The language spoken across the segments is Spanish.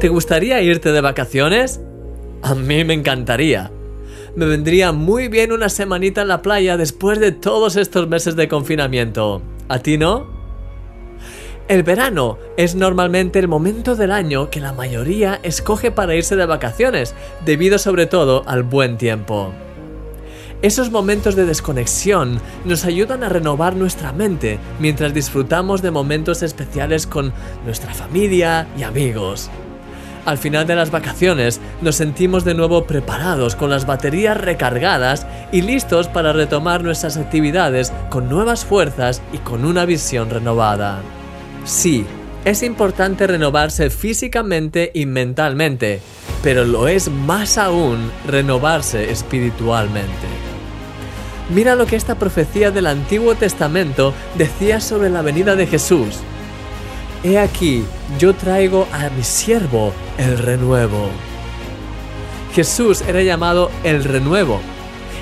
¿Te gustaría irte de vacaciones? A mí me encantaría. Me vendría muy bien una semanita en la playa después de todos estos meses de confinamiento. ¿A ti no? El verano es normalmente el momento del año que la mayoría escoge para irse de vacaciones, debido sobre todo al buen tiempo. Esos momentos de desconexión nos ayudan a renovar nuestra mente mientras disfrutamos de momentos especiales con nuestra familia y amigos. Al final de las vacaciones nos sentimos de nuevo preparados con las baterías recargadas y listos para retomar nuestras actividades con nuevas fuerzas y con una visión renovada. Sí, es importante renovarse físicamente y mentalmente, pero lo es más aún renovarse espiritualmente. Mira lo que esta profecía del Antiguo Testamento decía sobre la venida de Jesús. He aquí, yo traigo a mi siervo el renuevo. Jesús era llamado el renuevo,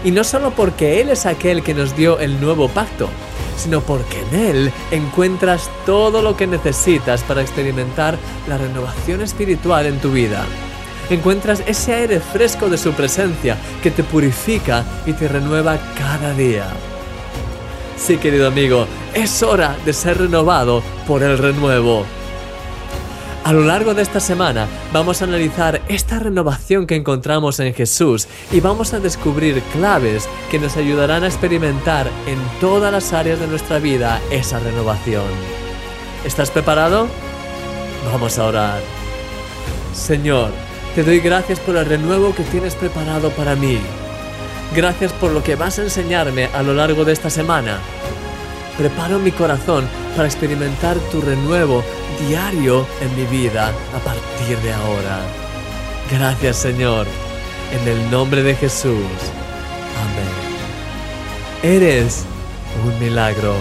y no solo porque Él es aquel que nos dio el nuevo pacto, sino porque en Él encuentras todo lo que necesitas para experimentar la renovación espiritual en tu vida. Encuentras ese aire fresco de su presencia que te purifica y te renueva cada día. Sí, querido amigo, es hora de ser renovado por el renuevo. A lo largo de esta semana vamos a analizar esta renovación que encontramos en Jesús y vamos a descubrir claves que nos ayudarán a experimentar en todas las áreas de nuestra vida esa renovación. ¿Estás preparado? Vamos a orar. Señor, te doy gracias por el renuevo que tienes preparado para mí. Gracias por lo que vas a enseñarme a lo largo de esta semana. Preparo mi corazón para experimentar tu renuevo diario en mi vida a partir de ahora. Gracias Señor, en el nombre de Jesús. Amén. Eres un milagro.